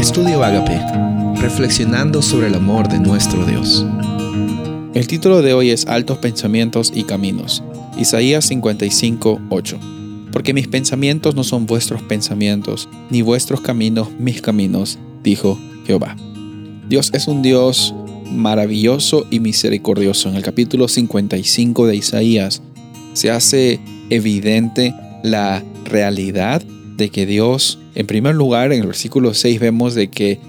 Estudio Agape, reflexionando sobre el amor de nuestro Dios. El título de hoy es Altos Pensamientos y Caminos, Isaías 55, 8. Porque mis pensamientos no son vuestros pensamientos, ni vuestros caminos mis caminos, dijo Jehová. Dios es un Dios maravilloso y misericordioso. En el capítulo 55 de Isaías se hace evidente la realidad de que Dios, en primer lugar, en el versículo 6 vemos de que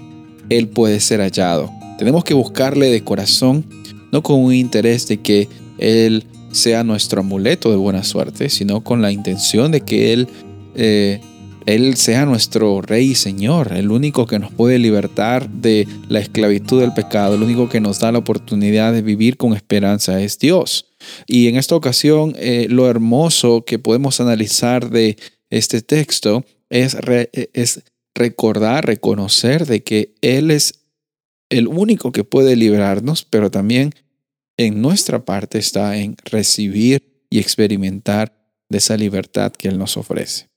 Él puede ser hallado. Tenemos que buscarle de corazón, no con un interés de que Él sea nuestro amuleto de buena suerte, sino con la intención de que Él, eh, Él sea nuestro Rey y Señor, el único que nos puede libertar de la esclavitud del pecado, el único que nos da la oportunidad de vivir con esperanza es Dios. Y en esta ocasión, eh, lo hermoso que podemos analizar de este texto es, es recordar, reconocer de que Él es el único que puede librarnos, pero también en nuestra parte está en recibir y experimentar de esa libertad que Él nos ofrece.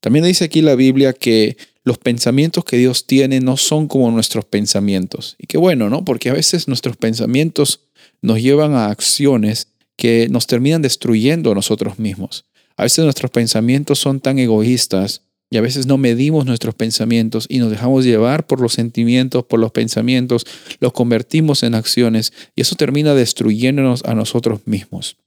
También dice aquí la Biblia que los pensamientos que Dios tiene no son como nuestros pensamientos. Y qué bueno, ¿no? Porque a veces nuestros pensamientos nos llevan a acciones que nos terminan destruyendo a nosotros mismos. A veces nuestros pensamientos son tan egoístas y a veces no medimos nuestros pensamientos y nos dejamos llevar por los sentimientos, por los pensamientos, los convertimos en acciones y eso termina destruyéndonos a nosotros mismos.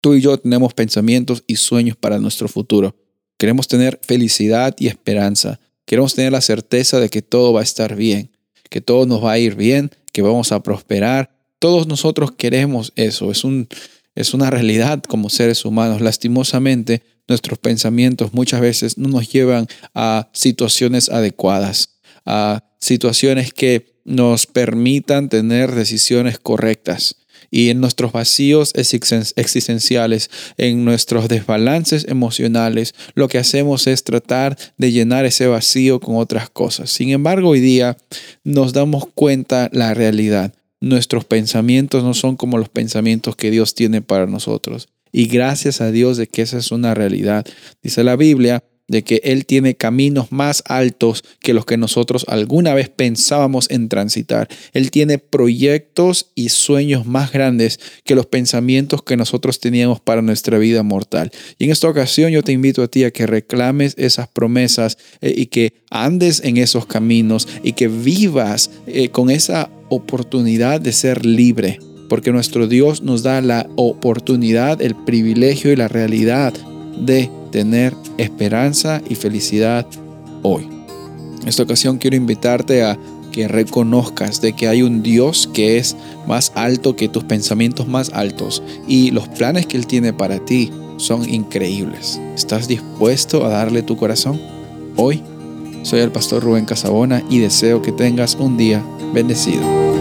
Tú y yo tenemos pensamientos y sueños para nuestro futuro. Queremos tener felicidad y esperanza. Queremos tener la certeza de que todo va a estar bien, que todo nos va a ir bien, que vamos a prosperar. Todos nosotros queremos eso. Es un, es una realidad como seres humanos. Lastimosamente, nuestros pensamientos muchas veces no nos llevan a situaciones adecuadas, a situaciones que nos permitan tener decisiones correctas. Y en nuestros vacíos existenciales, en nuestros desbalances emocionales, lo que hacemos es tratar de llenar ese vacío con otras cosas. Sin embargo, hoy día nos damos cuenta la realidad nuestros pensamientos no son como los pensamientos que Dios tiene para nosotros. Y gracias a Dios de que esa es una realidad. Dice la Biblia de que Él tiene caminos más altos que los que nosotros alguna vez pensábamos en transitar. Él tiene proyectos y sueños más grandes que los pensamientos que nosotros teníamos para nuestra vida mortal. Y en esta ocasión yo te invito a ti a que reclames esas promesas eh, y que andes en esos caminos y que vivas eh, con esa oportunidad de ser libre. Porque nuestro Dios nos da la oportunidad, el privilegio y la realidad de tener esperanza y felicidad hoy. En esta ocasión quiero invitarte a que reconozcas de que hay un Dios que es más alto que tus pensamientos más altos y los planes que Él tiene para ti son increíbles. ¿Estás dispuesto a darle tu corazón? Hoy soy el pastor Rubén Casabona y deseo que tengas un día bendecido.